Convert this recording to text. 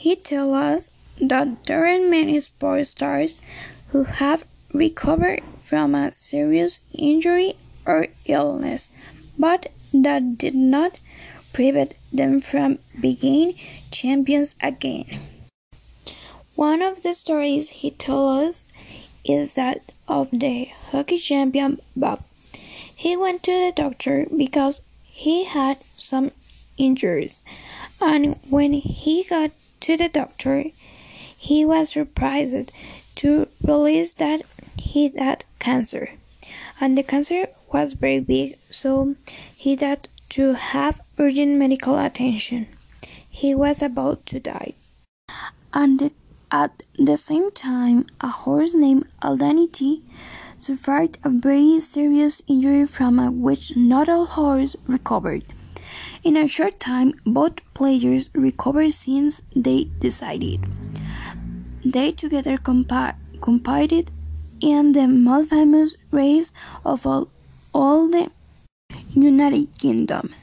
He tells us that there are many sports stars who have recovered from a serious injury or illness, but that did not prevent them from being champions again. One of the stories he told us is that of the hockey champion Bob. He went to the doctor because he had some injuries, and when he got to the doctor, he was surprised to realize that he had cancer, and the cancer was very big, so he had to have urgent medical attention. He was about to die. And at the same time, a horse named Aldaniti suffered a very serious injury from which not all horses recovered. In a short time, both players recovered since they decided. They together competed in the most famous race of all, all the United Kingdom.